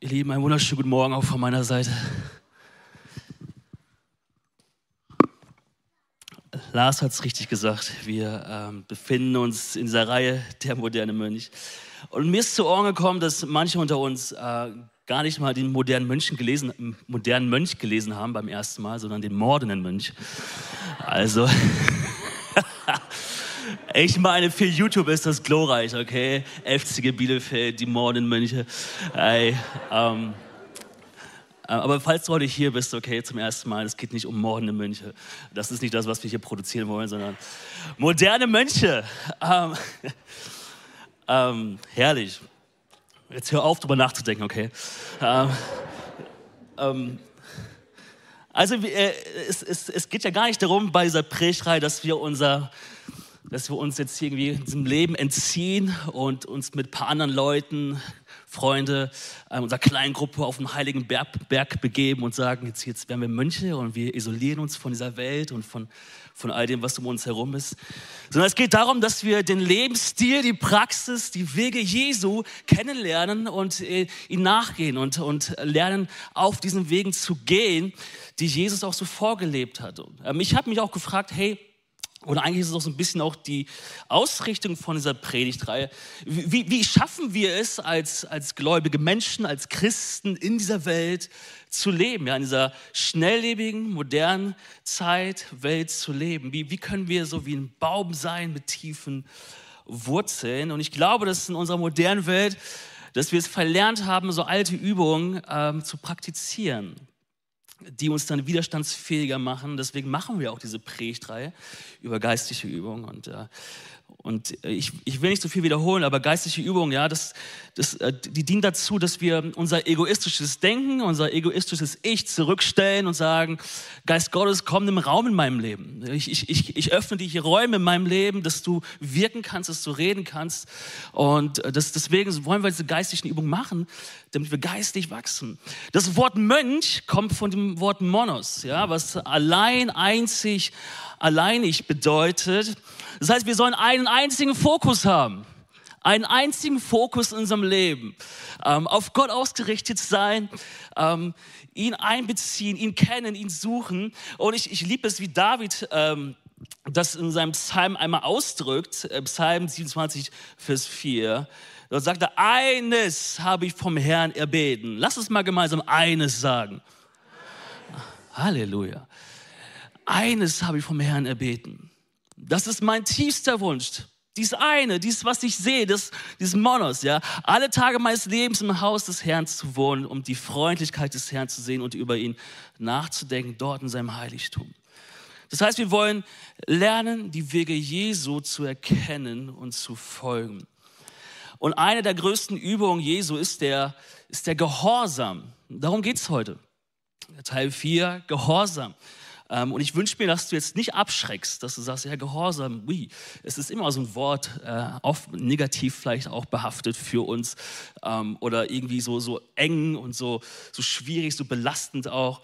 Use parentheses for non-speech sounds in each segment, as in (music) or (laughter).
Ihr Lieben, einen wunderschönen guten Morgen auch von meiner Seite. Lars hat es richtig gesagt. Wir ähm, befinden uns in dieser Reihe der moderne Mönch. Und mir ist zu Ohren gekommen, dass manche unter uns äh, gar nicht mal den modernen, Mönchen gelesen, modernen Mönch gelesen haben beim ersten Mal, sondern den mordenden Mönch. Also, (laughs) (laughs) ich meine, für YouTube ist das glorreich, okay? FC Bielefeld, die mordenden Mönche. Ey, ähm, äh, aber falls du heute hier bist, okay, zum ersten Mal, es geht nicht um mordende Mönche. Das ist nicht das, was wir hier produzieren wollen, sondern moderne Mönche. Ähm, (laughs) ähm, herrlich. Jetzt hör auf, darüber nachzudenken, okay? Ähm, ähm also äh, es, es, es, geht ja gar nicht darum bei dieser Predigtreihe, dass wir unser dass wir uns jetzt irgendwie diesem Leben entziehen und uns mit ein paar anderen Leuten Freunde äh, unserer kleinen Gruppe auf den heiligen Berg, Berg begeben und sagen, jetzt, jetzt werden wir Mönche und wir isolieren uns von dieser Welt und von, von all dem, was um uns herum ist. Sondern es geht darum, dass wir den Lebensstil, die Praxis, die Wege Jesu kennenlernen und äh, ihn nachgehen und, und lernen, auf diesen Wegen zu gehen, die Jesus auch so vorgelebt hat. Und, ähm, ich habe mich auch gefragt, hey, und eigentlich ist es auch so ein bisschen auch die Ausrichtung von dieser Predigtreihe. Wie, wie schaffen wir es als, als gläubige Menschen, als Christen in dieser Welt zu leben, ja, in dieser schnelllebigen, modernen Zeit, Welt zu leben? Wie, wie können wir so wie ein Baum sein mit tiefen Wurzeln? Und ich glaube, dass in unserer modernen Welt, dass wir es verlernt haben, so alte Übungen ähm, zu praktizieren die uns dann widerstandsfähiger machen. Deswegen machen wir auch diese Predigtreihe über geistliche Übungen. Und äh, und ich, ich will nicht so viel wiederholen, aber geistliche Übungen, ja, das, das, äh, die dienen dazu, dass wir unser egoistisches Denken, unser egoistisches Ich zurückstellen und sagen, Geist Gottes, komm im Raum in meinem Leben. Ich, ich, ich, ich öffne die Räume in meinem Leben, dass du wirken kannst, dass du reden kannst. Und äh, das, deswegen wollen wir diese geistlichen Übungen machen, damit wir geistig wachsen. Das Wort Mönch kommt von dem Wort Monos, ja, was allein, einzig, alleinig bedeutet. Das heißt, wir sollen einen einzigen Fokus haben. Einen einzigen Fokus in unserem Leben. Ähm, auf Gott ausgerichtet sein, ähm, ihn einbeziehen, ihn kennen, ihn suchen. Und ich, ich liebe es, wie David ähm, das in seinem Psalm einmal ausdrückt. Äh, Psalm 27, Vers 4. Dort sagt er, eines habe ich vom Herrn erbeten. Lass uns mal gemeinsam eines sagen. Halleluja. Eines habe ich vom Herrn erbeten das ist mein tiefster Wunsch. Dies eine, dies, was ich sehe, das, dieses Monos, ja. Alle Tage meines Lebens im Haus des Herrn zu wohnen, um die Freundlichkeit des Herrn zu sehen und über ihn nachzudenken, dort in seinem Heiligtum. Das heißt, wir wollen lernen, die Wege Jesu zu erkennen und zu folgen. Und eine der größten Übungen Jesu ist der, ist der Gehorsam. Darum geht es heute. Teil 4, Gehorsam. Ähm, und ich wünsche mir, dass du jetzt nicht abschreckst, dass du sagst, ja, Gehorsam, oui. Es ist immer so ein Wort, äh, oft negativ vielleicht auch behaftet für uns ähm, oder irgendwie so, so eng und so, so schwierig, so belastend auch.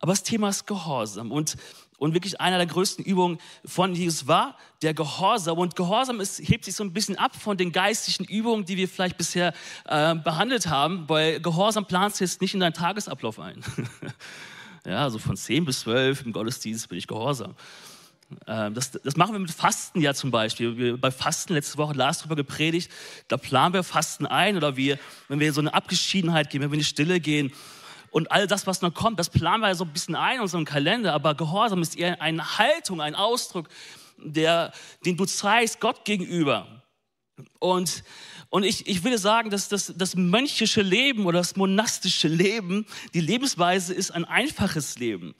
Aber das Thema ist Gehorsam. Und und wirklich einer der größten Übungen von Jesus war der Gehorsam. Und Gehorsam ist, hebt sich so ein bisschen ab von den geistlichen Übungen, die wir vielleicht bisher äh, behandelt haben, weil Gehorsam planst du jetzt nicht in deinen Tagesablauf ein. (laughs) Ja, also von 10 bis 12 im Gottesdienst bin ich gehorsam. Ähm, das, das, machen wir mit Fasten ja zum Beispiel. Wir, bei Fasten, letzte Woche Lars darüber gepredigt, da planen wir Fasten ein oder wir, wenn wir so eine Abgeschiedenheit gehen, wenn wir in die Stille gehen und all das, was noch kommt, das planen wir so ein bisschen ein in unserem Kalender, aber Gehorsam ist eher eine Haltung, ein Ausdruck, der, den du zeigst Gott gegenüber. Und und ich, ich würde sagen, dass das, das mönchische Leben oder das monastische Leben, die Lebensweise ist ein einfaches Leben.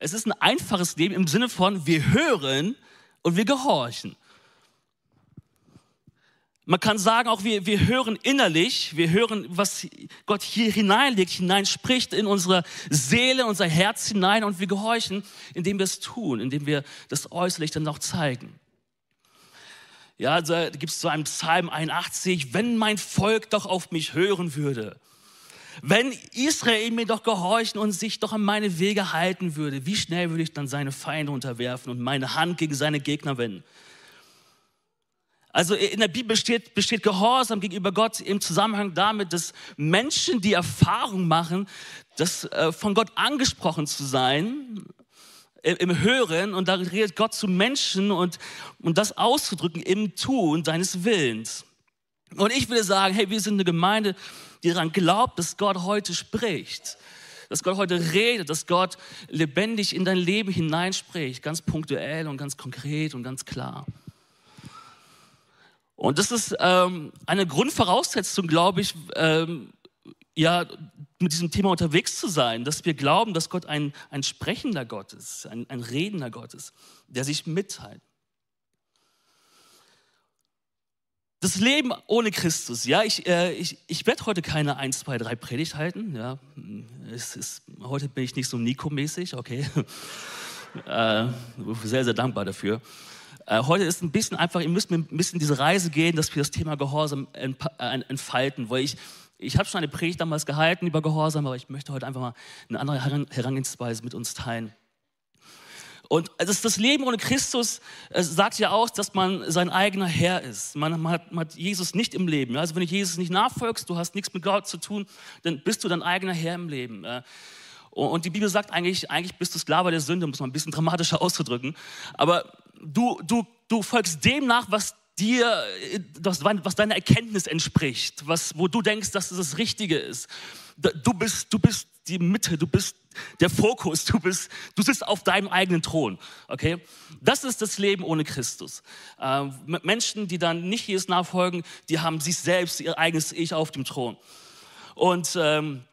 Es ist ein einfaches Leben im Sinne von, wir hören und wir gehorchen. Man kann sagen, auch wir, wir hören innerlich, wir hören, was Gott hier hineinlegt, hineinspricht in unsere Seele, unser Herz hinein und wir gehorchen, indem wir es tun, indem wir das äußerlich dann auch zeigen. Ja, da gibt es so einen Psalm 81, wenn mein Volk doch auf mich hören würde. Wenn Israel mir doch gehorchen und sich doch an meine Wege halten würde, wie schnell würde ich dann seine Feinde unterwerfen und meine Hand gegen seine Gegner wenden? Also in der Bibel steht, besteht Gehorsam gegenüber Gott im Zusammenhang damit, dass Menschen die Erfahrung machen, dass äh, von Gott angesprochen zu sein, im, Hören, und da redet Gott zu Menschen und, und das auszudrücken im Tun seines Willens. Und ich würde sagen, hey, wir sind eine Gemeinde, die daran glaubt, dass Gott heute spricht. Dass Gott heute redet, dass Gott lebendig in dein Leben hineinspricht, ganz punktuell und ganz konkret und ganz klar. Und das ist ähm, eine Grundvoraussetzung, glaube ich, ähm, ja, mit diesem Thema unterwegs zu sein, dass wir glauben, dass Gott ein, ein sprechender Gott ist, ein, ein redender Gott ist, der sich mitteilt. Das Leben ohne Christus, ja, ich, äh, ich, ich werde heute keine 1, 2, 3 Predigt halten, ja, es ist, heute bin ich nicht so Nico-mäßig, okay, (laughs) äh, sehr, sehr dankbar dafür. Äh, heute ist ein bisschen einfach, ihr müsst mir ein bisschen diese Reise gehen, dass wir das Thema Gehorsam äh, entfalten, weil ich, ich habe schon eine Predigt damals gehalten über Gehorsam, aber ich möchte heute einfach mal eine andere Herangehensweise mit uns teilen. Und das, Leben ohne Christus sagt ja auch, dass man sein eigener Herr ist. Man, man, hat, man, hat, Jesus nicht im Leben. Also wenn du Jesus nicht nachfolgst, du hast nichts mit Gott zu tun, dann bist du dein eigener Herr im Leben. Und die Bibel sagt eigentlich, eigentlich bist du Sklave der Sünde, muss man ein bisschen dramatischer auszudrücken. Aber du, du, du folgst dem nach, was dir, was deiner Erkenntnis entspricht, was, wo du denkst, dass es das Richtige ist. Du bist, du bist die Mitte, du bist der Fokus, du bist, du sitzt auf deinem eigenen Thron, okay? Das ist das Leben ohne Christus. Ähm, Menschen, die dann nicht Jesus nachfolgen, die haben sich selbst, ihr eigenes Ich auf dem Thron. Und, ähm,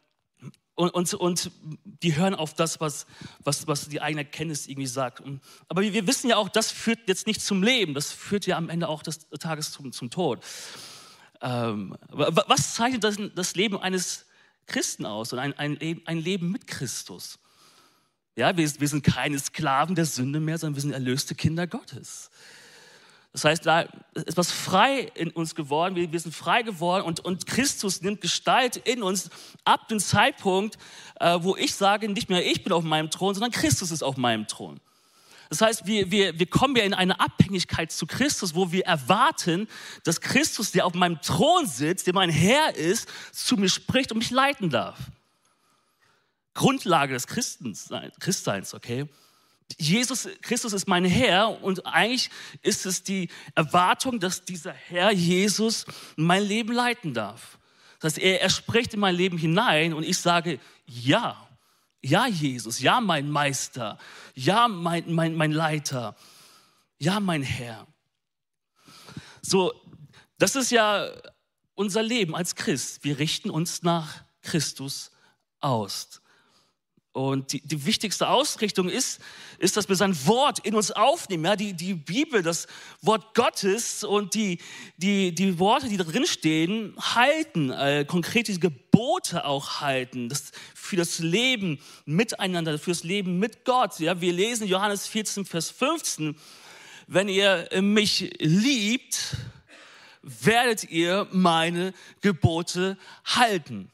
und, und, und die hören auf das, was, was, was die eigene Erkenntnis irgendwie sagt. Und, aber wir, wir wissen ja auch, das führt jetzt nicht zum Leben, das führt ja am Ende auch des Tages zum, zum Tod. Ähm, was zeichnet das, das Leben eines Christen aus und ein, ein, ein Leben mit Christus? Ja, wir, wir sind keine Sklaven der Sünde mehr, sondern wir sind erlöste Kinder Gottes. Das heißt, da ist was frei in uns geworden, wir, sind frei geworden und, und Christus nimmt Gestalt in uns ab dem Zeitpunkt, äh, wo ich sage, nicht mehr ich bin auf meinem Thron, sondern Christus ist auf meinem Thron. Das heißt, wir, wir, wir kommen ja in eine Abhängigkeit zu Christus, wo wir erwarten, dass Christus, der auf meinem Thron sitzt, der mein Herr ist, zu mir spricht und mich leiten darf. Grundlage des Christseins, okay? Jesus Christus ist mein Herr und eigentlich ist es die Erwartung, dass dieser Herr Jesus mein Leben leiten darf. Das heißt, er, er spricht in mein Leben hinein und ich sage, ja, ja Jesus, ja mein Meister, ja mein, mein, mein Leiter, ja mein Herr. So, das ist ja unser Leben als Christ. Wir richten uns nach Christus aus. Und die, die, wichtigste Ausrichtung ist, ist, dass wir sein Wort in uns aufnehmen. Ja, die, die Bibel, das Wort Gottes und die, die, die Worte, die da drin stehen, halten, äh, konkret diese Gebote auch halten, das, für das Leben miteinander, für das Leben mit Gott. Ja, wir lesen Johannes 14, Vers 15, wenn ihr mich liebt, werdet ihr meine Gebote halten.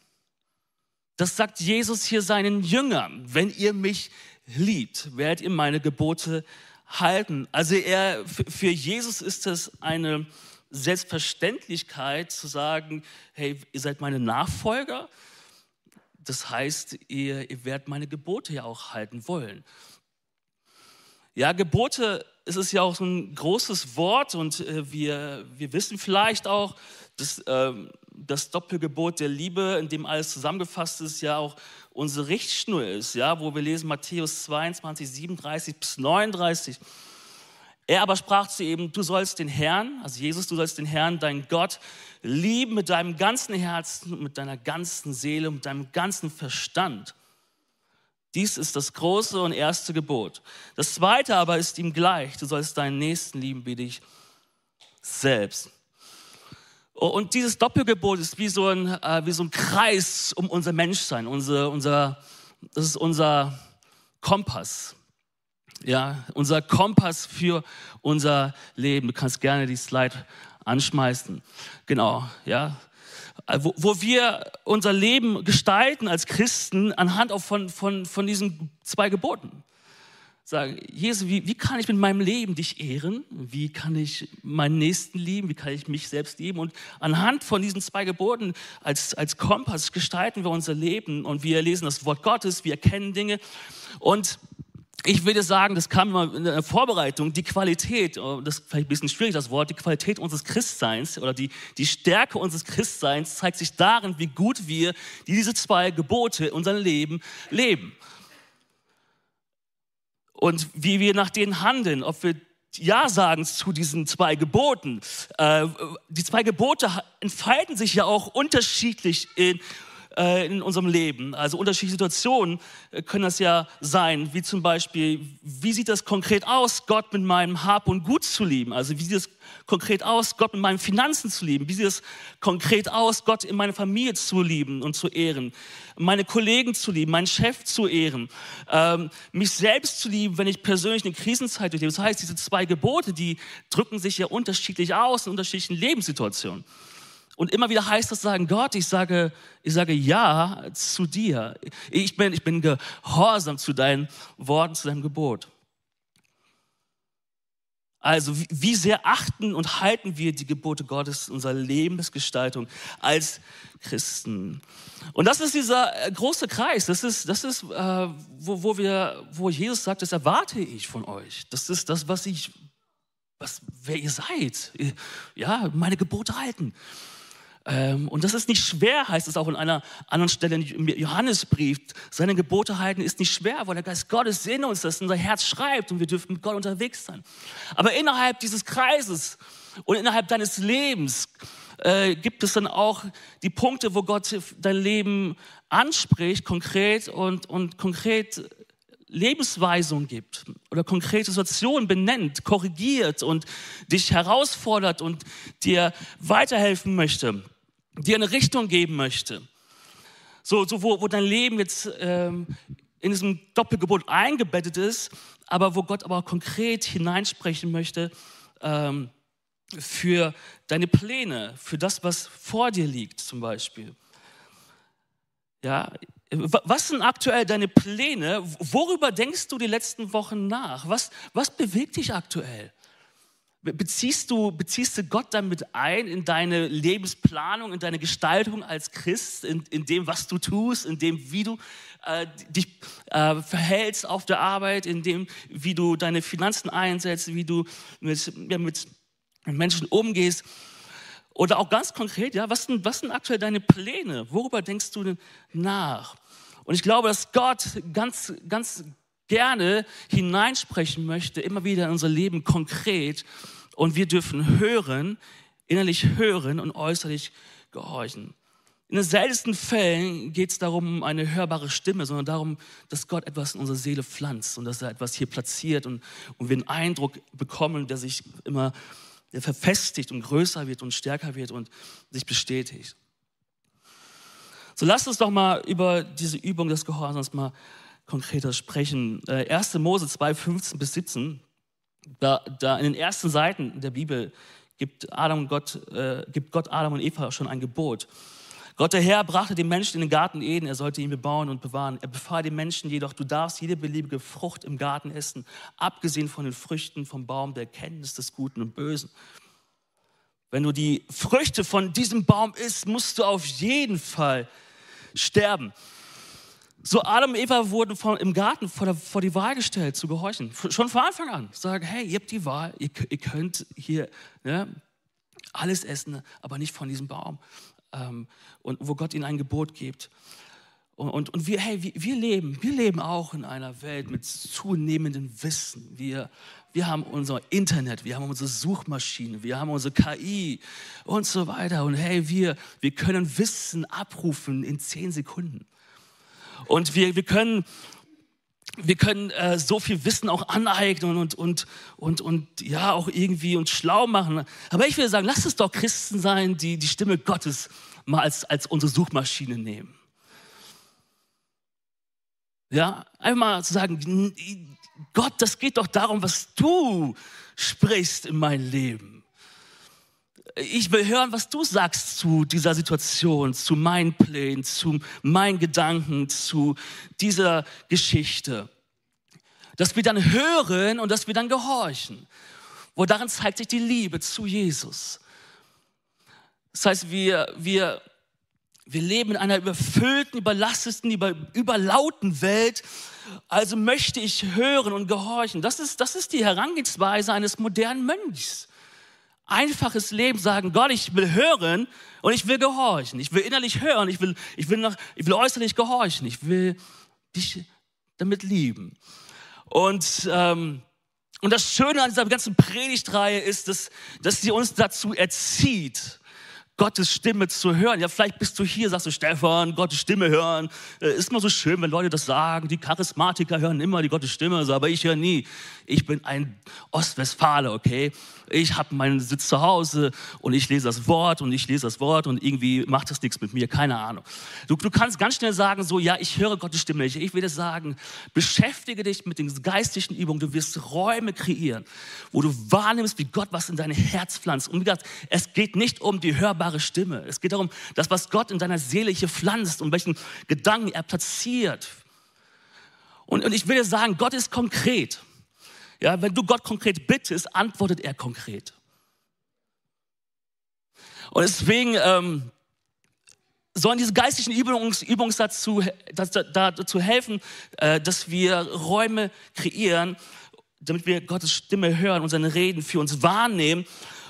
Das sagt Jesus hier seinen Jüngern. Wenn ihr mich liebt, werdet ihr meine Gebote halten. Also er, für Jesus ist es eine Selbstverständlichkeit zu sagen, hey, ihr seid meine Nachfolger. Das heißt, ihr, ihr werdet meine Gebote ja auch halten wollen. Ja, Gebote es ist ja auch so ein großes Wort und äh, wir, wir wissen vielleicht auch, dass äh, das Doppelgebot der Liebe, in dem alles zusammengefasst ist, ja auch unsere Richtschnur ist, ja, wo wir lesen Matthäus 22, 37 bis 39. Er aber sprach zu ihm, du sollst den Herrn, also Jesus, du sollst den Herrn, deinen Gott, lieben mit deinem ganzen Herzen, mit deiner ganzen Seele, mit deinem ganzen Verstand. Dies ist das große und erste Gebot. Das zweite aber ist ihm gleich. Du sollst deinen Nächsten lieben wie dich selbst. Und dieses Doppelgebot ist wie so ein, äh, wie so ein Kreis um unser Menschsein. Unser, unser, das ist unser Kompass. Ja, unser Kompass für unser Leben. Du kannst gerne die Slide anschmeißen. Genau, ja. Äh, wo, wo wir unser Leben gestalten als Christen anhand auch von, von, von diesen zwei Geboten. sagen, Jesus, wie, wie kann ich mit meinem Leben dich ehren? Wie kann ich meinen Nächsten lieben? Wie kann ich mich selbst lieben? Und anhand von diesen zwei Geboten als, als Kompass gestalten wir unser Leben und wir lesen das Wort Gottes, wir erkennen Dinge. Und ich würde sagen, das kam immer in der Vorbereitung, die Qualität, oh, das ist vielleicht ein bisschen schwierig, das Wort, die Qualität unseres Christseins oder die, die Stärke unseres Christseins zeigt sich darin, wie gut wir diese zwei Gebote in unserem Leben leben und wie wir nach denen handeln, ob wir ja sagen zu diesen zwei Geboten. Äh, die zwei Gebote entfalten sich ja auch unterschiedlich in äh, in unserem Leben. Also unterschiedliche Situationen äh, können das ja sein, wie zum Beispiel, wie sieht das konkret aus, Gott mit meinem Hab und Gut zu lieben? Also wie sieht es konkret aus, Gott mit meinen Finanzen zu lieben? Wie sieht es konkret aus, Gott in meiner Familie zu lieben und zu ehren? Meine Kollegen zu lieben, meinen Chef zu ehren, ähm, mich selbst zu lieben, wenn ich persönlich eine Krisenzeit durchlebe. Das heißt, diese zwei Gebote, die drücken sich ja unterschiedlich aus in unterschiedlichen Lebenssituationen. Und immer wieder heißt es sagen, Gott, ich sage, ich sage ja zu dir. Ich bin, ich bin gehorsam zu deinen Worten, zu deinem Gebot. Also wie, sehr achten und halten wir die Gebote Gottes unserer Lebensgestaltung als Christen? Und das ist dieser äh, große Kreis. Das ist, das ist, äh, wo, wo wir, wo Jesus sagt, das erwarte ich von euch. Das ist das, was ich, was, wer ihr seid. Ja, meine Gebote halten. Ähm, und das ist nicht schwer, heißt es auch in einer anderen Stelle im Johannesbrief. Seine Gebote halten ist nicht schwer, weil der Geist Gottes in uns das unser Herz schreibt und wir dürfen mit Gott unterwegs sein. Aber innerhalb dieses Kreises und innerhalb deines Lebens äh, gibt es dann auch die Punkte, wo Gott dein Leben anspricht, konkret und, und konkret Lebensweisung gibt oder konkrete Situationen benennt, korrigiert und dich herausfordert und dir weiterhelfen möchte dir eine Richtung geben möchte. So, so wo, wo dein Leben jetzt ähm, in diesem Doppelgebot eingebettet ist, aber wo Gott aber auch konkret hineinsprechen möchte ähm, für deine Pläne, für das, was vor dir liegt zum Beispiel. Ja, was sind aktuell deine Pläne? Worüber denkst du die letzten Wochen nach? Was, was bewegt dich aktuell? Beziehst du, beziehst du Gott damit ein in deine Lebensplanung, in deine Gestaltung als Christ, in, in dem, was du tust, in dem, wie du äh, dich äh, verhältst auf der Arbeit, in dem, wie du deine Finanzen einsetzt, wie du mit, ja, mit Menschen umgehst? Oder auch ganz konkret, ja, was sind, was sind aktuell deine Pläne? Worüber denkst du denn nach? Und ich glaube, dass Gott ganz, ganz gerne hineinsprechen möchte, immer wieder in unser Leben konkret. Und wir dürfen hören, innerlich hören und äußerlich gehorchen. In den seltensten Fällen geht es darum, eine hörbare Stimme, sondern darum, dass Gott etwas in unsere Seele pflanzt und dass er etwas hier platziert und, und wir einen Eindruck bekommen, der sich immer der verfestigt und größer wird und stärker wird und sich bestätigt. So lasst uns doch mal über diese Übung des Gehorsams mal konkreter sprechen. 1. Äh, Mose 2, 15 bis 17, da, da in den ersten Seiten der Bibel gibt, Adam Gott, äh, gibt Gott Adam und Eva schon ein Gebot. Gott der Herr brachte den Menschen in den Garten Eden, er sollte ihn bebauen und bewahren. Er befahl den Menschen jedoch, du darfst jede beliebige Frucht im Garten essen, abgesehen von den Früchten vom Baum der Erkenntnis des Guten und Bösen. Wenn du die Früchte von diesem Baum isst, musst du auf jeden Fall sterben. So Adam und Eva wurden von, im Garten vor, der, vor, die Wahl gestellt, zu gehorchen. Schon von Anfang an. Sagen, hey, ihr habt die Wahl, ihr, ihr könnt hier ne, alles essen, aber nicht von diesem Baum. Ähm, und wo Gott ihnen ein Gebot gibt. Und, und, und wir, hey, wir, wir, leben, wir leben auch in einer Welt mit zunehmendem Wissen. Wir, wir haben unser Internet, wir haben unsere Suchmaschine, wir haben unsere KI und so weiter. Und hey, wir, wir können Wissen abrufen in zehn Sekunden. Und wir, wir können, wir können äh, so viel Wissen auch aneignen und, und, und, und ja, auch irgendwie uns schlau machen. Aber ich will sagen, lass es doch Christen sein, die die Stimme Gottes mal als, als unsere Suchmaschine nehmen. Ja, einmal zu sagen, Gott, das geht doch darum, was du sprichst in mein Leben ich will hören, was du sagst zu dieser Situation, zu meinen Plänen, zu meinen Gedanken, zu dieser Geschichte. dass wir dann hören und dass wir dann gehorchen. Wo darin zeigt sich die Liebe zu Jesus. Das heißt, wir, wir, wir leben in einer überfüllten, überlasteten, über, überlauten Welt. Also möchte ich hören und gehorchen. Das ist, das ist die Herangehensweise eines modernen Mönchs. Einfaches Leben sagen, Gott, ich will hören und ich will gehorchen. Ich will innerlich hören, ich will, ich will, nach, ich will äußerlich gehorchen. Ich will dich damit lieben. Und, ähm, und das Schöne an dieser ganzen Predigtreihe ist, dass, dass sie uns dazu erzieht, Gottes Stimme zu hören. Ja, vielleicht bist du hier, sagst du, Stefan, Gottes Stimme hören. Äh, ist immer so schön, wenn Leute das sagen. Die Charismatiker hören immer die Gottes Stimme, aber ich höre nie. Ich bin ein Ostwestfale, okay? Ich habe meinen Sitz zu Hause und ich lese das Wort und ich lese das Wort und irgendwie macht das nichts mit mir, keine Ahnung. Du, du kannst ganz schnell sagen, so, ja, ich höre Gottes Stimme nicht. Ich will dir sagen, beschäftige dich mit den geistlichen Übungen. Du wirst Räume kreieren, wo du wahrnimmst, wie Gott was in dein Herz pflanzt. Und wie gesagt, es geht nicht um die hörbare Stimme. Es geht darum, das, was Gott in deiner Seele hier pflanzt und welchen Gedanken er platziert. Und, und ich will dir sagen, Gott ist konkret. Ja, wenn du Gott konkret bittest, antwortet er konkret. Und deswegen ähm, sollen diese geistlichen Übungs, Übungs dazu, das, dazu helfen, äh, dass wir Räume kreieren, damit wir Gottes Stimme hören und seine Reden für uns wahrnehmen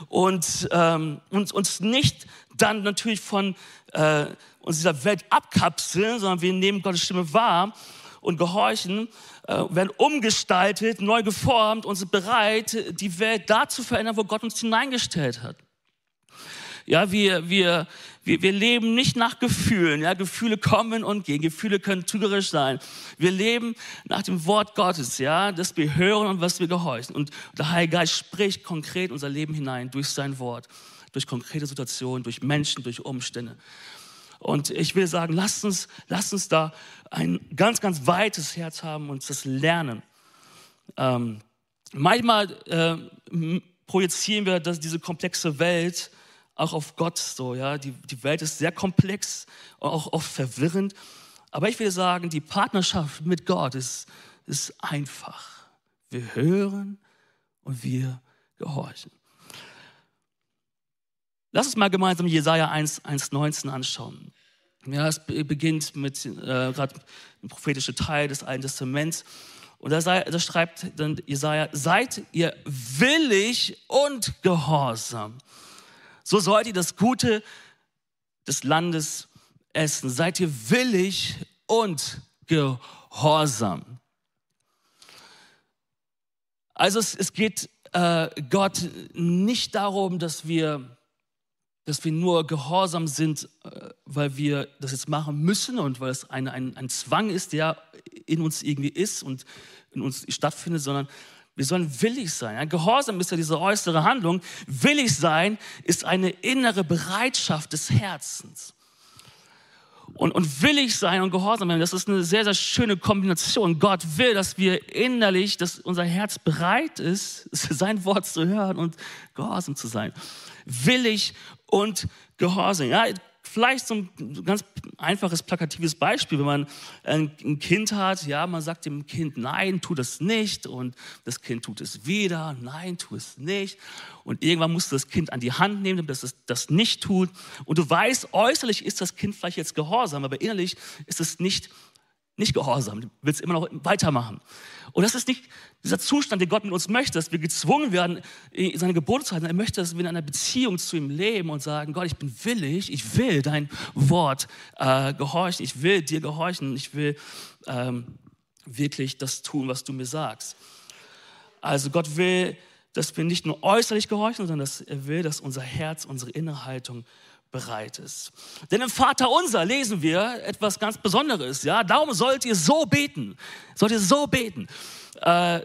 und ähm, uns, uns nicht dann natürlich von äh, uns dieser Welt abkapseln, sondern wir nehmen Gottes Stimme wahr und gehorchen, äh, werden umgestaltet, neu geformt und sind bereit, die Welt da zu verändern, wo Gott uns hineingestellt hat. Ja, wir, wir, wir, wir leben nicht nach Gefühlen. Ja, Gefühle kommen und gehen. Gefühle können trügerisch sein. Wir leben nach dem Wort Gottes, ja, das wir hören und was wir gehorchen. Und der Heilige Geist spricht konkret unser Leben hinein durch sein Wort, durch konkrete Situationen, durch Menschen, durch Umstände. Und ich will sagen, lasst uns, lasst uns da ein ganz, ganz weites Herz haben und das lernen. Ähm, manchmal äh, projizieren wir dass diese komplexe Welt auch auf Gott so, ja. Die, die Welt ist sehr komplex, auch oft verwirrend. Aber ich will sagen, die Partnerschaft mit Gott ist, ist einfach. Wir hören und wir gehorchen. Lass uns mal gemeinsam Jesaja 1, 1,19 anschauen. Ja, es beginnt mit äh, gerade dem prophetischen Teil des Alten Testaments. Und da, sei, da schreibt dann Jesaja: Seid ihr willig und gehorsam, so sollt ihr das Gute des Landes essen. Seid ihr willig und gehorsam. Also es, es geht äh, Gott nicht darum, dass wir dass wir nur gehorsam sind, äh, weil wir das jetzt machen müssen und weil es ein, ein, ein Zwang ist, der in uns irgendwie ist und in uns stattfindet, sondern wir sollen willig sein. Ein Gehorsam ist ja diese äußere Handlung. Willig sein ist eine innere Bereitschaft des Herzens. Und, und willig sein und gehorsam sein, das ist eine sehr, sehr schöne Kombination. Gott will, dass wir innerlich, dass unser Herz bereit ist, (laughs) sein Wort zu hören und gehorsam zu sein. Willig und Gehorsam. Ja, vielleicht so ein ganz einfaches, plakatives Beispiel, wenn man ein Kind hat, ja, man sagt dem Kind, nein, tu das nicht. Und das Kind tut es wieder, nein, tu es nicht. Und irgendwann musst du das Kind an die Hand nehmen, damit es das nicht tut. Und du weißt, äußerlich ist das Kind vielleicht jetzt gehorsam, aber innerlich ist es nicht nicht gehorsam, du willst immer noch weitermachen. Und das ist nicht dieser Zustand, den Gott mit uns möchte, dass wir gezwungen werden, seine Gebote zu halten. Er möchte, dass wir in einer Beziehung zu ihm leben und sagen, Gott, ich bin willig, ich will dein Wort äh, gehorchen, ich will dir gehorchen, ich will ähm, wirklich das tun, was du mir sagst. Also Gott will, dass wir nicht nur äußerlich gehorchen, sondern dass er will, dass unser Herz, unsere Innerhaltung bereit ist. Denn im Vater unser lesen wir etwas ganz Besonderes. Ja, darum sollt ihr so beten. Sollt ihr so beten. Äh,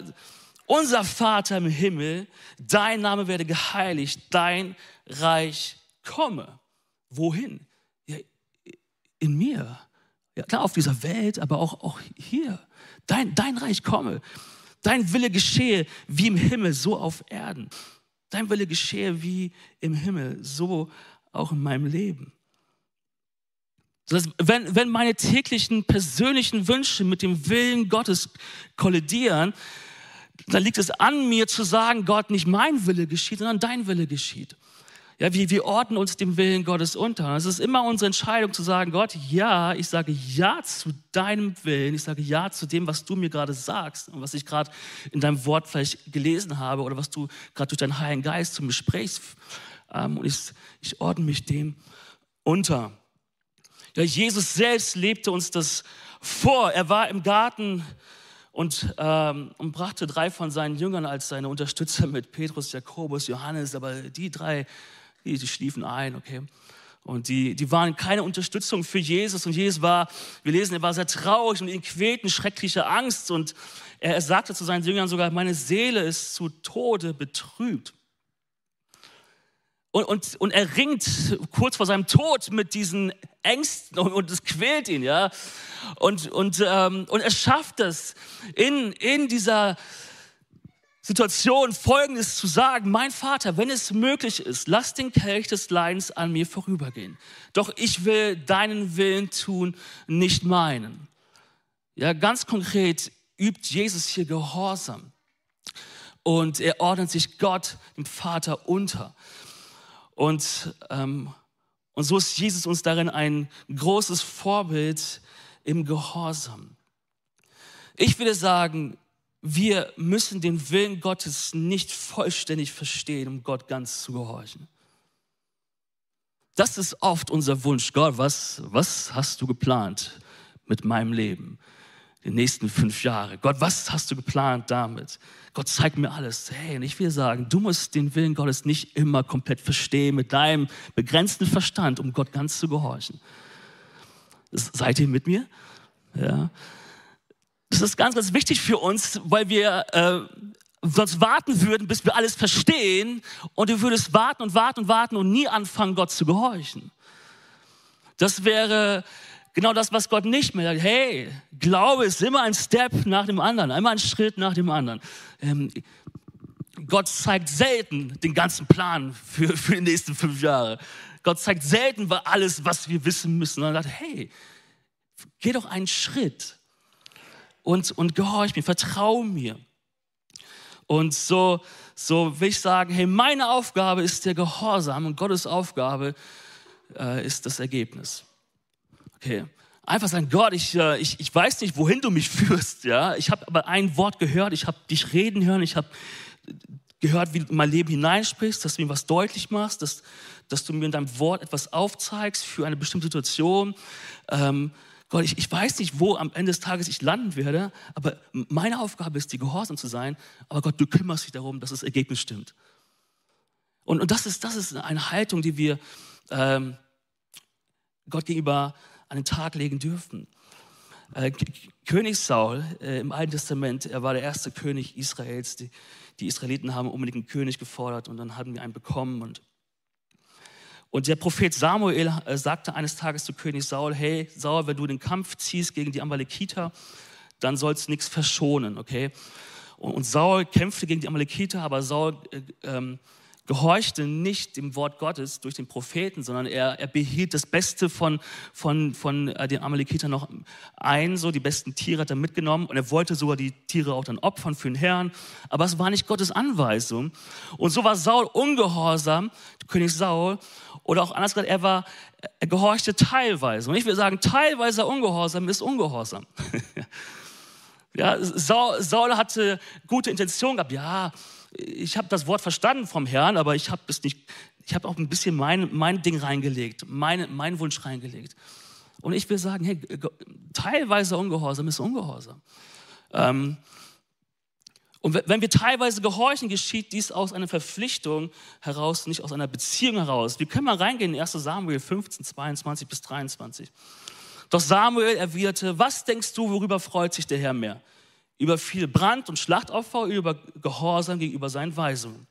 unser Vater im Himmel, dein Name werde geheiligt, dein Reich komme. Wohin? Ja, in mir. Ja, klar, auf dieser Welt, aber auch, auch hier. Dein, dein Reich komme. Dein Wille geschehe wie im Himmel, so auf Erden. Dein Wille geschehe wie im Himmel, so auch in meinem Leben. Wenn, wenn meine täglichen persönlichen Wünsche mit dem Willen Gottes kollidieren, dann liegt es an mir zu sagen, Gott, nicht mein Wille geschieht, sondern dein Wille geschieht. Ja, wir, wir ordnen uns dem Willen Gottes unter. Es ist immer unsere Entscheidung zu sagen, Gott, ja, ich sage ja zu deinem Willen, ich sage ja zu dem, was du mir gerade sagst und was ich gerade in deinem Wort vielleicht gelesen habe oder was du gerade durch deinen Heiligen Geist zum Gespräch ähm, und ich, ich ordne mich dem unter. Ja, Jesus selbst lebte uns das vor. Er war im Garten und, ähm, und brachte drei von seinen Jüngern als seine Unterstützer mit, Petrus, Jakobus, Johannes, aber die drei die, die schliefen ein, okay. Und die, die waren keine Unterstützung für Jesus. Und Jesus war, wir lesen, er war sehr traurig und ihn quälten schreckliche Angst. Und er, er sagte zu seinen Jüngern sogar, meine Seele ist zu Tode betrübt. Und, und, und er ringt kurz vor seinem Tod mit diesen Ängsten und, und es quält ihn, ja. Und, und, ähm, und er schafft es in, in dieser Situation Folgendes zu sagen, mein Vater, wenn es möglich ist, lass den Kelch des Leidens an mir vorübergehen. Doch ich will deinen Willen tun, nicht meinen. Ja, ganz konkret übt Jesus hier Gehorsam. Und er ordnet sich Gott, dem Vater, unter. Und, ähm, und so ist Jesus uns darin ein großes Vorbild im Gehorsam. Ich würde sagen, wir müssen den Willen Gottes nicht vollständig verstehen, um Gott ganz zu gehorchen. Das ist oft unser Wunsch. Gott, was, was hast du geplant mit meinem Leben? Die nächsten fünf Jahre. Gott, was hast du geplant damit? Gott, zeig mir alles. Hey, und ich will sagen, du musst den Willen Gottes nicht immer komplett verstehen mit deinem begrenzten Verstand, um Gott ganz zu gehorchen. Seid ihr mit mir? Ja. Das ist ganz, ganz wichtig für uns, weil wir äh, sonst warten würden, bis wir alles verstehen und du würdest warten und warten und warten und nie anfangen, Gott zu gehorchen. Das wäre genau das, was Gott nicht mehr sagt. Hey, Glaube ist immer ein Step nach dem anderen, immer ein Schritt nach dem anderen. Ähm, Gott zeigt selten den ganzen Plan für, für die nächsten fünf Jahre. Gott zeigt selten alles, was wir wissen müssen. Und er sagt, hey, geh doch einen Schritt und, und gehorch mir, vertrau mir. Und so, so will ich sagen, hey, meine Aufgabe ist der Gehorsam und Gottes Aufgabe äh, ist das Ergebnis. Okay, einfach sagen, Gott, ich, äh, ich, ich weiß nicht, wohin du mich (laughs) führst. Ja? Ich habe aber ein Wort gehört, ich habe dich reden hören, ich habe gehört, wie du in mein Leben hineinsprichst, dass du mir was deutlich machst, dass, dass du mir in deinem Wort etwas aufzeigst für eine bestimmte Situation. Ähm, Gott, ich, ich weiß nicht, wo am Ende des Tages ich landen werde, aber meine Aufgabe ist, dir gehorsam zu sein. Aber Gott, du kümmerst dich darum, dass das Ergebnis stimmt. Und, und das, ist, das ist eine Haltung, die wir ähm, Gott gegenüber an den Tag legen dürfen. Äh, König Saul äh, im Alten Testament, er war der erste König Israels. Die, die Israeliten haben unbedingt einen König gefordert und dann hatten wir einen bekommen. Und und der Prophet Samuel äh, sagte eines Tages zu König Saul, hey Saul, wenn du den Kampf ziehst gegen die Amalekiter, dann sollst du nichts verschonen, okay? Und, Saul kämpfte gegen die Amalekiter, aber Saul äh, ähm, gehorchte nicht dem Wort Gottes durch den Propheten, sondern er, er behielt das Beste von, von, von äh, den Amalekitern noch ein, so die besten Tiere hat er mitgenommen und er wollte sogar die Tiere auch dann opfern für den Herrn, aber es war nicht Gottes Anweisung. Und so war Saul ungehorsam, König Saul, oder auch anders gesagt, er war, er gehorchte teilweise. Und ich will sagen, teilweise Ungehorsam ist Ungehorsam. (laughs) ja, Saul, Saul hatte gute Intentionen gehabt, ja, ich habe das Wort verstanden vom Herrn, aber ich habe es nicht, ich habe auch ein bisschen mein, mein Ding reingelegt, mein, mein Wunsch reingelegt. Und ich will sagen, hey, teilweise Ungehorsam ist Ungehorsam. Ähm, und wenn wir teilweise gehorchen, geschieht dies aus einer Verpflichtung heraus, nicht aus einer Beziehung heraus. Wir können mal reingehen in 1 Samuel 15, 22 bis 23. Doch Samuel erwiderte, was denkst du, worüber freut sich der Herr mehr? Über viel Brand- und Schlachtopfer, über Gehorsam gegenüber seinen Weisungen.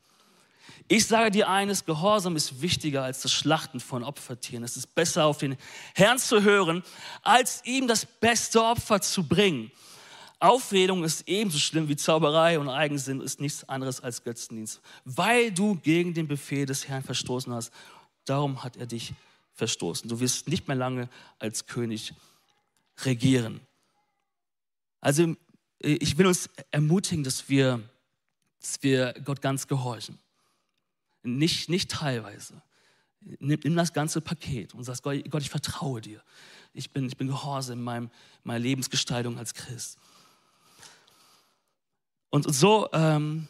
Ich sage dir eines, Gehorsam ist wichtiger als das Schlachten von Opfertieren. Es ist besser, auf den Herrn zu hören, als ihm das beste Opfer zu bringen. Aufredung ist ebenso schlimm wie Zauberei und Eigensinn ist nichts anderes als Götzendienst, weil du gegen den Befehl des Herrn verstoßen hast. Darum hat er dich verstoßen. Du wirst nicht mehr lange als König regieren. Also ich will uns ermutigen, dass wir, dass wir Gott ganz gehorchen. Nicht, nicht teilweise. Nimm, nimm das ganze Paket und sag, Gott, Gott, ich vertraue dir. Ich bin, ich bin gehorsam in meinem, meiner Lebensgestaltung als Christ. Und so, ähm,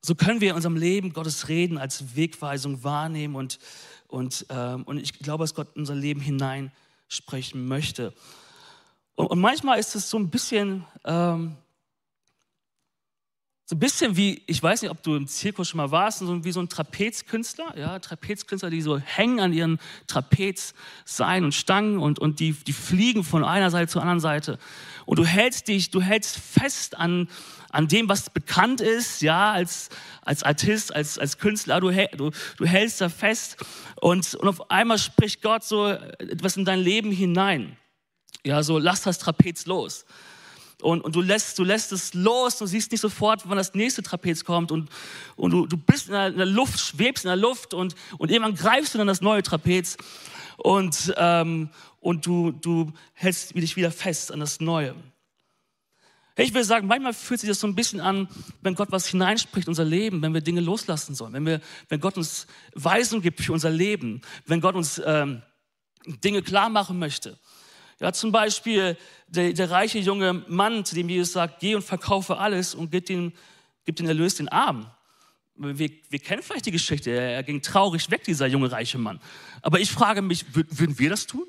so können wir in unserem Leben Gottes Reden als Wegweisung wahrnehmen und, und, ähm, und ich glaube, dass Gott in unser Leben hineinsprechen möchte. Und, und manchmal ist es so ein bisschen, ähm, so ein bisschen wie, ich weiß nicht, ob du im Zirkus schon mal warst, so wie so ein Trapezkünstler, ja, Trapezkünstler, die so hängen an ihren Trapezseilen und Stangen und, und die, die fliegen von einer Seite zur anderen Seite. Und du hältst dich, du hältst fest an, an dem, was bekannt ist, ja, als, als Artist, als, als Künstler, du, du, du hältst da fest und, und auf einmal spricht Gott so etwas in dein Leben hinein. Ja, so lass das Trapez los und, und du, lässt, du lässt es los, du siehst nicht sofort, wann das nächste Trapez kommt und, und du, du bist in der, in der Luft, schwebst in der Luft und, und irgendwann greifst du dann das neue Trapez und, ähm, und du, du hältst dich wieder fest an das Neue. Ich will sagen, manchmal fühlt sich das so ein bisschen an, wenn Gott was hineinspricht in unser Leben, wenn wir Dinge loslassen sollen, wenn, wir, wenn Gott uns Weisung gibt für unser Leben, wenn Gott uns ähm, Dinge klar machen möchte. Ja, zum Beispiel der, der reiche junge Mann, zu dem Jesus sagt, geh und verkaufe alles und gib den, gib den Erlös den Armen. Wir, wir, kennen vielleicht die Geschichte, er ging traurig weg, dieser junge reiche Mann. Aber ich frage mich, würden wir das tun?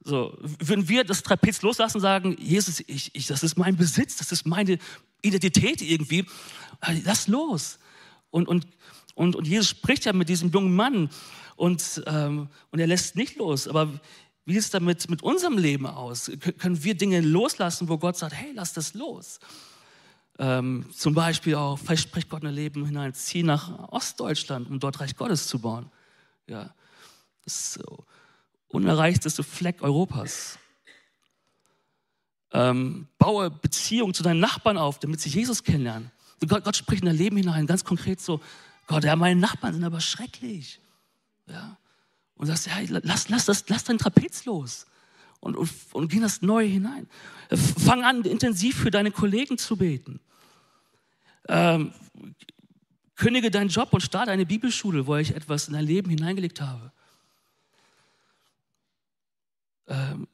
So, würden wir das Trapez loslassen und sagen, Jesus, ich, ich, das ist mein Besitz, das ist meine Identität irgendwie, lass los. Und, und, und, und Jesus spricht ja mit diesem jungen Mann und, ähm, und er lässt nicht los. Aber wie sieht es damit mit unserem Leben aus? Können wir Dinge loslassen, wo Gott sagt, hey, lass das los? Ähm, zum Beispiel auch, vielleicht spricht Gott in ein Leben hinein, zieh nach Ostdeutschland, um dort Reich Gottes zu bauen. Ja, das so unerreichteste Fleck Europas. Ähm, baue Beziehungen zu deinen Nachbarn auf, damit sie Jesus kennenlernen. Gott, Gott spricht in dein Leben hinein, ganz konkret so, Gott, ja, meine Nachbarn sind aber schrecklich. Ja, und sagst, ja, lass, lass, das, lass dein Trapez los und, und, und geh das Neue hinein. Fang an, intensiv für deine Kollegen zu beten. Ähm, kündige deinen Job und starte eine Bibelschule, wo ich etwas in dein Leben hineingelegt habe. Ähm,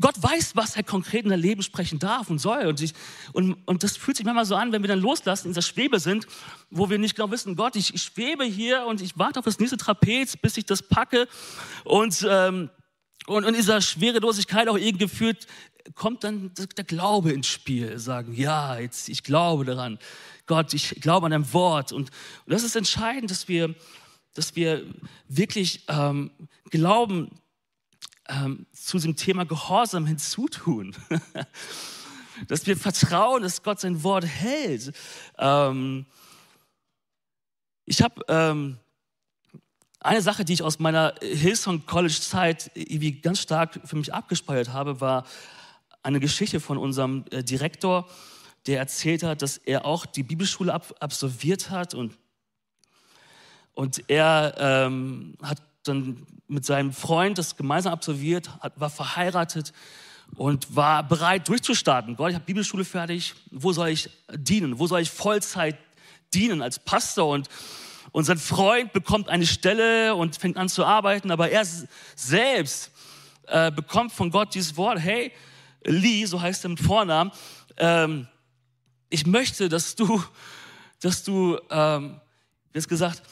Gott weiß, was er konkret in dein Leben sprechen darf und soll. Und, ich, und, und das fühlt sich manchmal so an, wenn wir dann loslassen, in dieser Schwebe sind, wo wir nicht genau wissen, Gott, ich, ich schwebe hier und ich warte auf das nächste Trapez, bis ich das packe. Und, ähm, und in dieser Schwerelosigkeit auch irgendwie gefühlt, kommt dann der Glaube ins Spiel. Sagen, ja, jetzt, ich glaube daran. Gott, ich glaube an dein Wort. Und, und das ist entscheidend, dass wir, dass wir wirklich ähm, glauben, ähm, zu dem Thema Gehorsam hinzutun. (laughs) dass wir vertrauen, dass Gott sein Wort hält. Ähm, ich habe ähm, eine Sache, die ich aus meiner Hillsong College Zeit irgendwie ganz stark für mich abgespeichert habe, war eine Geschichte von unserem äh, Direktor, der erzählt hat, dass er auch die Bibelschule ab absolviert hat und, und er ähm, hat dann mit seinem Freund das gemeinsam absolviert, war verheiratet und war bereit durchzustarten. Gott, ich habe Bibelschule fertig. Wo soll ich dienen? Wo soll ich Vollzeit dienen als Pastor? Und, und sein Freund bekommt eine Stelle und fängt an zu arbeiten, aber er selbst äh, bekommt von Gott dieses Wort, hey, Lee, so heißt er mit Vornamen, ähm, ich möchte, dass du, dass du, ähm, wie es gesagt,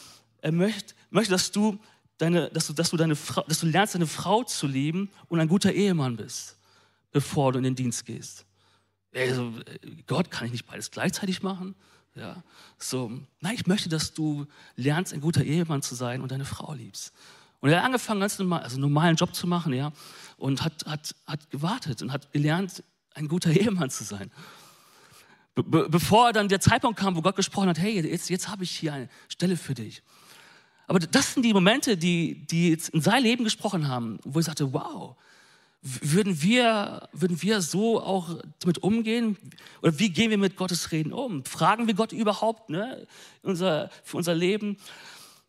er möchte, möchte, dass du deine, dass, du, dass, du deine Frau, dass du lernst, deine Frau zu lieben und ein guter Ehemann bist, bevor du in den Dienst gehst. Also, Gott, kann ich nicht beides gleichzeitig machen? Ja, so, nein, ich möchte, dass du lernst, ein guter Ehemann zu sein und deine Frau liebst. Und er hat angefangen, ganz normal, also einen normalen Job zu machen, ja, und hat, hat, hat gewartet und hat gelernt, ein guter (laughs) Ehemann zu sein. Be bevor dann der Zeitpunkt kam, wo Gott gesprochen hat, hey, jetzt, jetzt habe ich hier eine Stelle für dich. Aber das sind die Momente, die, die jetzt in sein Leben gesprochen haben, wo ich sagte, wow, würden wir, würden wir so auch damit umgehen? Oder wie gehen wir mit Gottes Reden um? Fragen wir Gott überhaupt ne, unser, für unser Leben?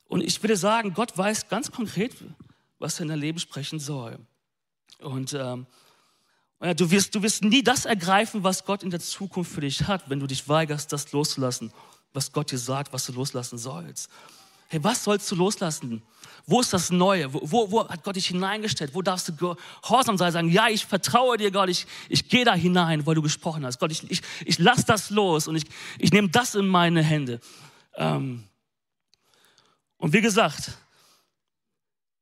Und ich würde sagen, Gott weiß ganz konkret, was er in dein Leben sprechen soll. Und ähm, du, wirst, du wirst nie das ergreifen, was Gott in der Zukunft für dich hat, wenn du dich weigerst, das loszulassen, was Gott dir sagt, was du loslassen sollst. Hey, was sollst du loslassen? Wo ist das Neue? Wo, wo, hat Gott dich hineingestellt? Wo darfst du gehorsam sein? Sagen, ja, ich vertraue dir, Gott, ich, ich gehe da hinein, weil du gesprochen hast. Gott, ich, ich, ich lasse das los und ich, ich nehme das in meine Hände. Ähm, und wie gesagt,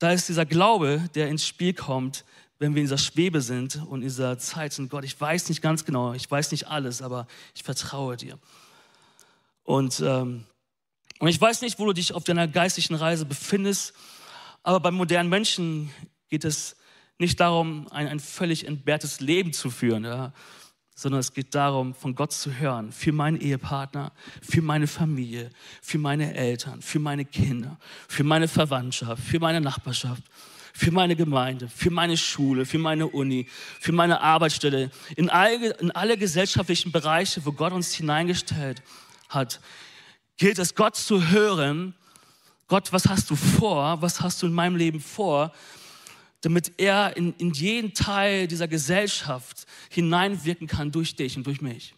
da ist dieser Glaube, der ins Spiel kommt, wenn wir in dieser Schwebe sind und in dieser Zeit sind. Gott, ich weiß nicht ganz genau, ich weiß nicht alles, aber ich vertraue dir. Und, ähm, und ich weiß nicht, wo du dich auf deiner geistlichen Reise befindest, aber beim modernen Menschen geht es nicht darum, ein, ein völlig entbehrtes Leben zu führen, ja, sondern es geht darum, von Gott zu hören, für meinen Ehepartner, für meine Familie, für meine Eltern, für meine Kinder, für meine Verwandtschaft, für meine Nachbarschaft, für meine Gemeinde, für meine Schule, für meine Uni, für meine Arbeitsstelle, in alle, in alle gesellschaftlichen Bereiche, wo Gott uns hineingestellt hat, gilt es, Gott zu hören. Gott, was hast du vor? Was hast du in meinem Leben vor? Damit er in, in jeden Teil dieser Gesellschaft hineinwirken kann durch dich und durch mich.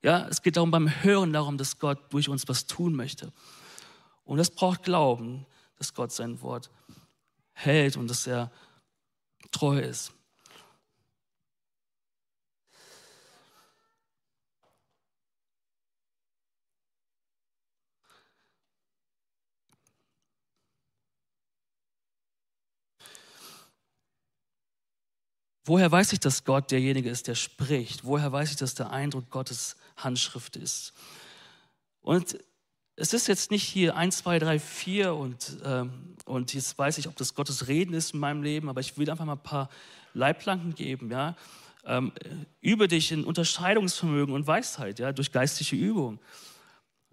Ja, es geht darum beim Hören darum, dass Gott durch uns was tun möchte. Und das braucht Glauben, dass Gott sein Wort hält und dass er treu ist. Woher weiß ich, dass Gott derjenige ist, der spricht? Woher weiß ich, dass der Eindruck Gottes Handschrift ist? Und es ist jetzt nicht hier 1, 2, 3, 4 und, ähm, und jetzt weiß ich, ob das Gottes Reden ist in meinem Leben, aber ich will einfach mal ein paar Leitplanken geben. Ja? Ähm, übe dich in Unterscheidungsvermögen und Weisheit ja? durch geistliche Übung.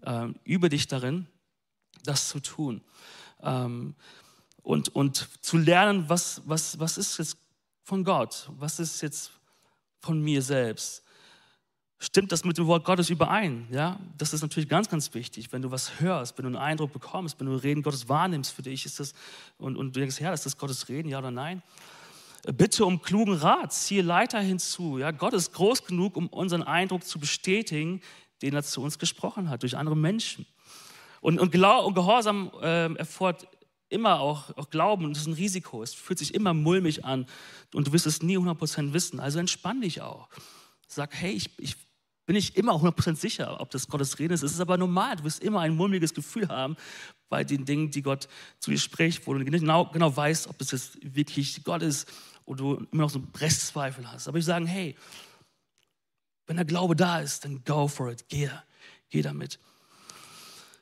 Ähm, übe dich darin, das zu tun. Ähm, und, und zu lernen, was, was, was ist jetzt von Gott? Was ist jetzt von mir selbst? Stimmt das mit dem Wort Gottes überein? Ja, das ist natürlich ganz, ganz wichtig. Wenn du was hörst, wenn du einen Eindruck bekommst, wenn du Reden Gottes wahrnimmst für dich, ist das, und, und du denkst, ja, ist das Gottes Reden, ja oder nein? Bitte um klugen Rat, ziehe Leiter hinzu. Ja, Gott ist groß genug, um unseren Eindruck zu bestätigen, den er zu uns gesprochen hat, durch andere Menschen. Und, und, Glau und Gehorsam äh, erfordert immer auch, auch Glauben und das ist ein Risiko. Es fühlt sich immer mulmig an und du wirst es nie 100% wissen. Also entspann dich auch. Sag, hey, ich, ich bin nicht immer 100% sicher, ob das Gottes Reden ist. Es ist aber normal. Du wirst immer ein mulmiges Gefühl haben bei den Dingen, die Gott zu dir spricht, wo du genau, genau weißt, ob das jetzt wirklich Gott ist oder du immer noch so Restzweifel hast. Aber ich sage, hey, wenn der Glaube da ist, dann go for it. Geh, geh damit.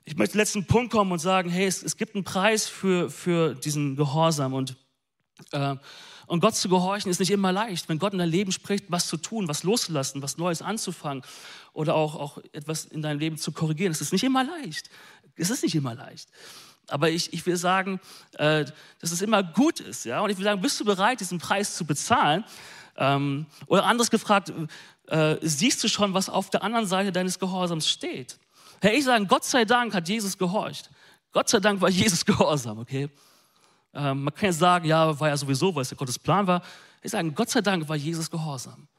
Ich möchte zum letzten Punkt kommen und sagen, hey, es, es gibt einen Preis für, für diesen Gehorsam und äh, und Gott zu gehorchen ist nicht immer leicht. Wenn Gott in dein Leben spricht, was zu tun, was loszulassen, was Neues anzufangen oder auch, auch etwas in deinem Leben zu korrigieren, es ist nicht immer leicht. Es ist nicht immer leicht. Aber ich, ich will sagen, äh, dass es immer gut ist. Ja? Und ich will sagen, bist du bereit, diesen Preis zu bezahlen? Ähm, oder anders gefragt, äh, siehst du schon, was auf der anderen Seite deines Gehorsams steht? Hey, ich sage, Gott sei Dank hat Jesus gehorcht. Gott sei Dank war (laughs) Jesus gehorsam, okay? Ähm, man kann ja sagen, ja, war ja sowieso, weil es ja Gottes Plan war. Ich sage, Gott sei Dank war Jesus gehorsam.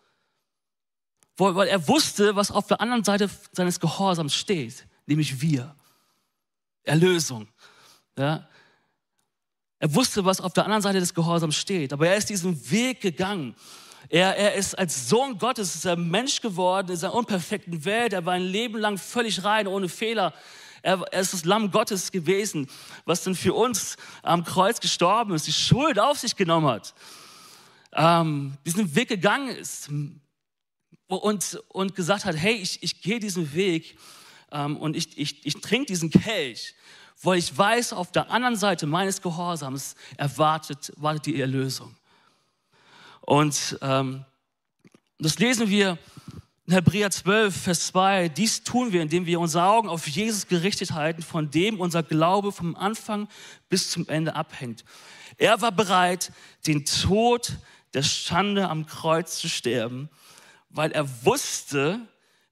Weil, weil er wusste, was auf der anderen Seite seines Gehorsams steht, nämlich wir. Erlösung. Ja? Er wusste, was auf der anderen Seite des Gehorsams steht, aber er ist diesen Weg gegangen. Er, er ist als Sohn Gottes, ist er Mensch geworden in seiner unperfekten Welt. Er war ein Leben lang völlig rein, ohne Fehler. Er, er ist das Lamm Gottes gewesen, was dann für uns am Kreuz gestorben ist, die Schuld auf sich genommen hat, ähm, diesen Weg gegangen ist und, und gesagt hat, hey, ich, ich gehe diesen Weg ähm, und ich, ich, ich trinke diesen Kelch, weil ich weiß, auf der anderen Seite meines Gehorsams erwartet, wartet die Erlösung. Und ähm, das lesen wir in Hebräer 12, Vers 2, dies tun wir, indem wir unsere Augen auf Jesus gerichtet halten, von dem unser Glaube vom Anfang bis zum Ende abhängt. Er war bereit, den Tod der Schande am Kreuz zu sterben, weil er wusste,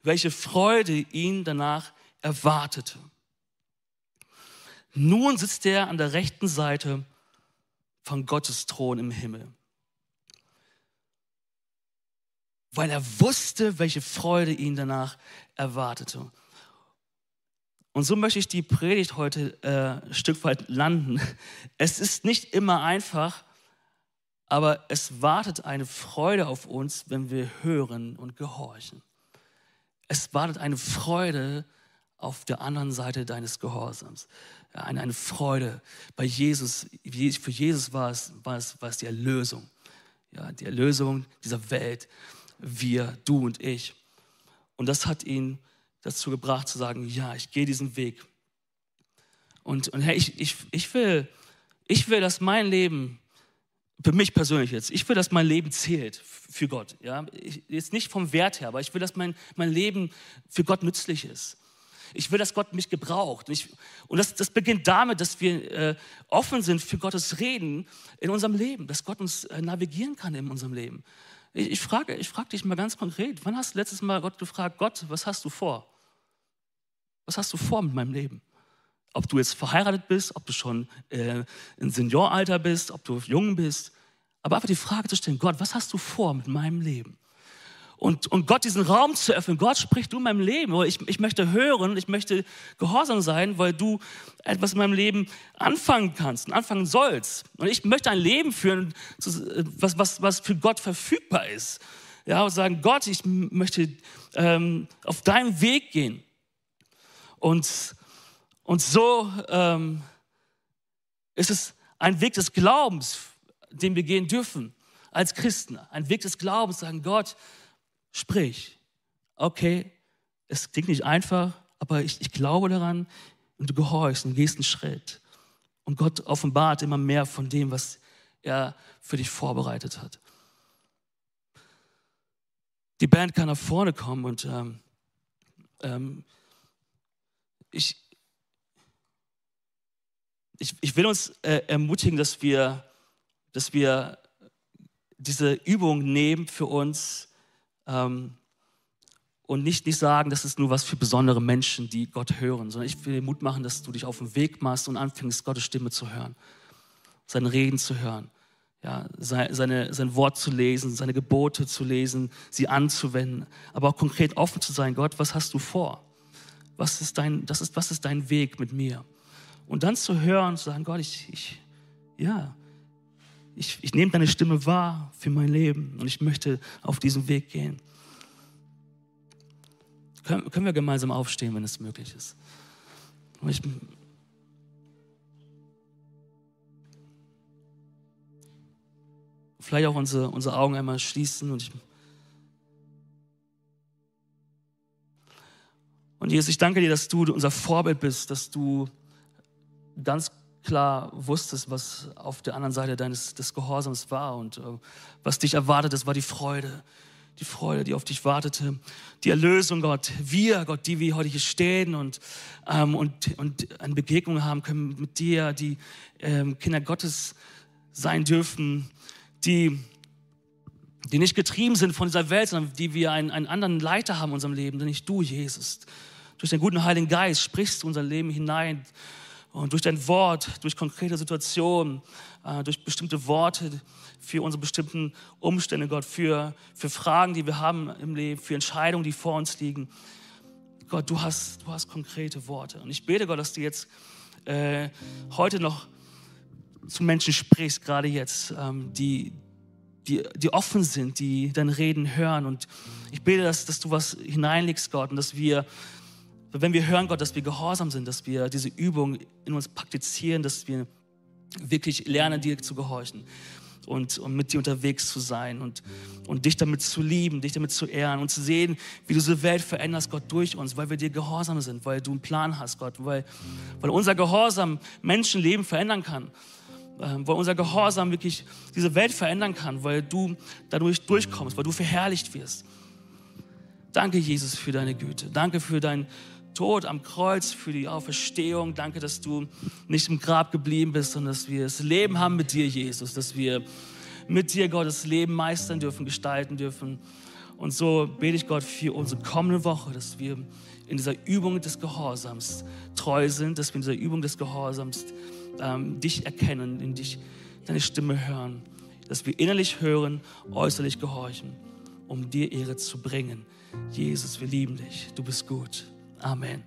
welche Freude ihn danach erwartete. Nun sitzt er an der rechten Seite von Gottes Thron im Himmel. Weil er wusste, welche Freude ihn danach erwartete. Und so möchte ich die Predigt heute äh, ein Stück weit landen. Es ist nicht immer einfach, aber es wartet eine Freude auf uns, wenn wir hören und gehorchen. Es wartet eine Freude auf der anderen Seite deines Gehorsams. Eine, eine Freude. Bei Jesus, für Jesus war es, war, es, war es die Erlösung. Ja, die Erlösung dieser Welt. Wir, du und ich. Und das hat ihn dazu gebracht zu sagen, ja, ich gehe diesen Weg. Und, und hey, ich, ich, ich, will, ich will, dass mein Leben, für mich persönlich jetzt, ich will, dass mein Leben zählt für Gott. Ja? Ich, jetzt nicht vom Wert her, aber ich will, dass mein, mein Leben für Gott nützlich ist. Ich will, dass Gott mich gebraucht. Und, ich, und das, das, beginnt damit, dass wir äh, offen sind für Gottes Reden in unserem Leben, dass Gott uns äh, navigieren kann in unserem Leben. Ich, ich, frage, ich frage dich mal ganz konkret, wann hast du letztes Mal Gott gefragt, Gott, was hast du vor? Was hast du vor mit meinem Leben? Ob du jetzt verheiratet bist, ob du schon äh, im Senioralter bist, ob du jung bist. Aber einfach die Frage zu stellen, Gott, was hast du vor mit meinem Leben? Und, und Gott diesen Raum zu öffnen. Gott, sprich du in meinem Leben. Ich, ich möchte hören, ich möchte gehorsam sein, weil du etwas in meinem Leben anfangen kannst und anfangen sollst. Und ich möchte ein Leben führen, was, was, was für Gott verfügbar ist. Ja, und sagen, Gott, ich möchte ähm, auf deinem Weg gehen. Und, und so ähm, ist es ein Weg des Glaubens, den wir gehen dürfen als Christen. Ein Weg des Glaubens, sagen, Gott, sprich. Okay, es klingt nicht einfach, aber ich, ich glaube daran und du gehorchst und gehst einen Schritt. Und Gott offenbart immer mehr von dem, was er für dich vorbereitet hat. Die Band kann nach vorne kommen und ähm, ähm, ich, ich, ich will uns äh, ermutigen, dass wir, dass wir diese Übung nehmen für uns ähm, und nicht, nicht sagen, das ist nur was für besondere Menschen, die Gott hören, sondern ich will dir Mut machen, dass du dich auf den Weg machst und anfängst, Gottes Stimme zu hören, seine Reden zu hören, ja, seine, sein Wort zu lesen, seine Gebote zu lesen, sie anzuwenden, aber auch konkret offen zu sein, Gott, was hast du vor? was ist dein, das ist, was ist dein Weg mit mir? Und dann zu hören, zu sagen, Gott, ich, ich ja, ich, ich nehme deine Stimme wahr für mein Leben und ich möchte auf diesen Weg gehen. Können, können wir gemeinsam aufstehen, wenn es möglich ist? Ich, vielleicht auch unsere, unsere Augen einmal schließen und ich Und Jesus, ich danke dir, dass du unser Vorbild bist, dass du ganz klar wusstest, was auf der anderen Seite deines des Gehorsams war und äh, was dich erwartet, das war die Freude, die Freude, die auf dich wartete, die Erlösung, Gott. Wir, Gott, die wir heute hier stehen und, ähm, und, und eine Begegnung haben können mit dir, die ähm, Kinder Gottes sein dürfen, die die nicht getrieben sind von dieser Welt, sondern die wir einen, einen anderen Leiter haben in unserem Leben, nämlich du, Jesus. Durch den guten Heiligen Geist sprichst du unser Leben hinein. Und durch dein Wort, durch konkrete Situationen, äh, durch bestimmte Worte für unsere bestimmten Umstände, Gott, für, für Fragen, die wir haben im Leben, für Entscheidungen, die vor uns liegen. Gott, du hast, du hast konkrete Worte. Und ich bete, Gott, dass du jetzt äh, heute noch zu Menschen sprichst, gerade jetzt, ähm, die, die, die offen sind, die deine Reden hören. Und ich bete, dass, dass du was hineinlegst, Gott, und dass wir wenn wir hören, Gott, dass wir gehorsam sind, dass wir diese Übung in uns praktizieren, dass wir wirklich lernen, dir zu gehorchen und, und mit dir unterwegs zu sein und, und dich damit zu lieben, dich damit zu ehren und zu sehen, wie du diese Welt veränderst, Gott, durch uns, weil wir dir gehorsam sind, weil du einen Plan hast, Gott, weil, weil unser Gehorsam Menschenleben verändern kann, äh, weil unser Gehorsam wirklich diese Welt verändern kann, weil du dadurch durchkommst, weil du verherrlicht wirst. Danke, Jesus, für deine Güte. Danke für dein Tod am Kreuz, für die Auferstehung. Danke, dass du nicht im Grab geblieben bist, sondern dass wir das Leben haben mit dir, Jesus, dass wir mit dir Gottes Leben meistern dürfen, gestalten dürfen. Und so bete ich Gott für unsere kommende Woche, dass wir in dieser Übung des Gehorsams treu sind, dass wir in dieser Übung des Gehorsams ähm, dich erkennen, in dich, deine Stimme hören, dass wir innerlich hören, äußerlich gehorchen, um dir Ehre zu bringen. Jesus, wir lieben dich. Du bist gut. Amen.